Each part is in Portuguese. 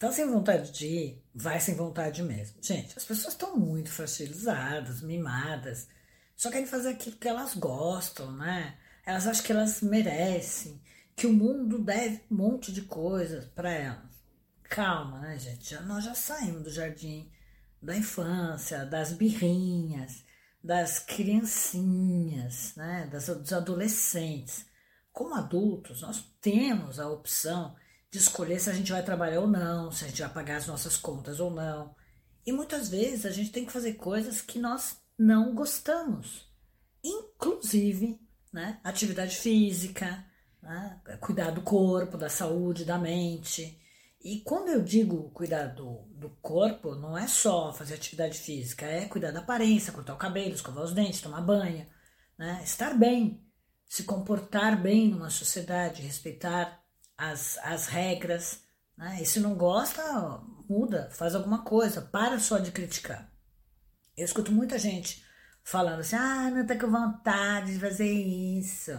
Tá sem vontade de ir? Vai sem vontade mesmo. Gente, as pessoas estão muito fragilizadas, mimadas, só querem fazer aquilo que elas gostam, né? Elas acham que elas merecem, que o mundo deve um monte de coisas para elas. Calma, né, gente? Já, nós já saímos do jardim da infância, das birrinhas, das criancinhas, né, das, dos adolescentes. Como adultos, nós temos a opção de escolher se a gente vai trabalhar ou não, se a gente vai pagar as nossas contas ou não. E muitas vezes a gente tem que fazer coisas que nós não gostamos, inclusive né, atividade física, né, cuidar do corpo, da saúde, da mente. E quando eu digo cuidar do, do corpo, não é só fazer atividade física, é cuidar da aparência, cortar o cabelo, escovar os dentes, tomar banho, né, estar bem, se comportar bem numa sociedade, respeitar as, as regras. Né? E se não gosta, muda, faz alguma coisa, para só de criticar. Eu escuto muita gente falando assim: ah, não tô com vontade de fazer isso.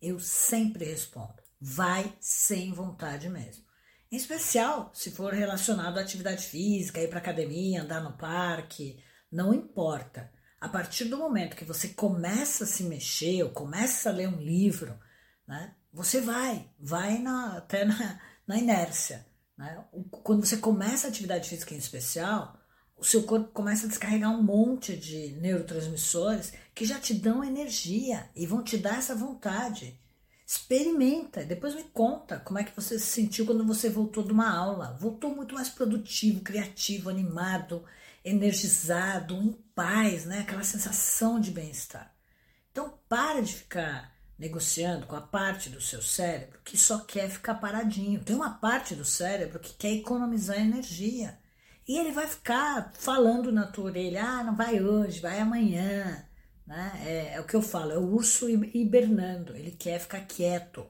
Eu sempre respondo: vai sem vontade mesmo. Em especial se for relacionado à atividade física, ir para academia, andar no parque, não importa. A partir do momento que você começa a se mexer, ou começa a ler um livro, né? Você vai, vai na, até na, na inércia. Né? Quando você começa a atividade física em especial, o seu corpo começa a descarregar um monte de neurotransmissores que já te dão energia e vão te dar essa vontade. Experimenta, depois me conta como é que você se sentiu quando você voltou de uma aula. Voltou muito mais produtivo, criativo, animado, energizado, em paz, né? Aquela sensação de bem-estar. Então, para de ficar negociando com a parte do seu cérebro que só quer ficar paradinho. Tem uma parte do cérebro que quer economizar energia. E ele vai ficar falando na tua orelha: ah, não vai hoje, vai amanhã. Né? É, é o que eu falo, é o urso hibernando, ele quer ficar quieto.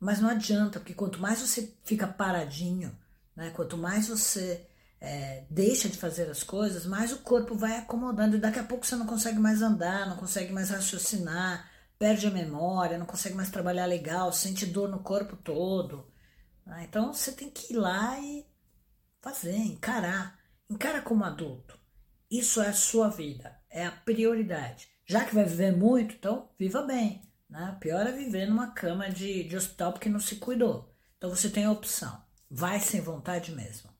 Mas não adianta, porque quanto mais você fica paradinho, né? quanto mais você é, deixa de fazer as coisas, mais o corpo vai acomodando e daqui a pouco você não consegue mais andar, não consegue mais raciocinar, perde a memória, não consegue mais trabalhar legal, sente dor no corpo todo. Né? Então você tem que ir lá e fazer, encarar. Encara como adulto. Isso é a sua vida, é a prioridade. Já que vai viver muito, então viva bem. Né? Pior é viver numa cama de, de hospital porque não se cuidou. Então você tem a opção. Vai sem vontade mesmo.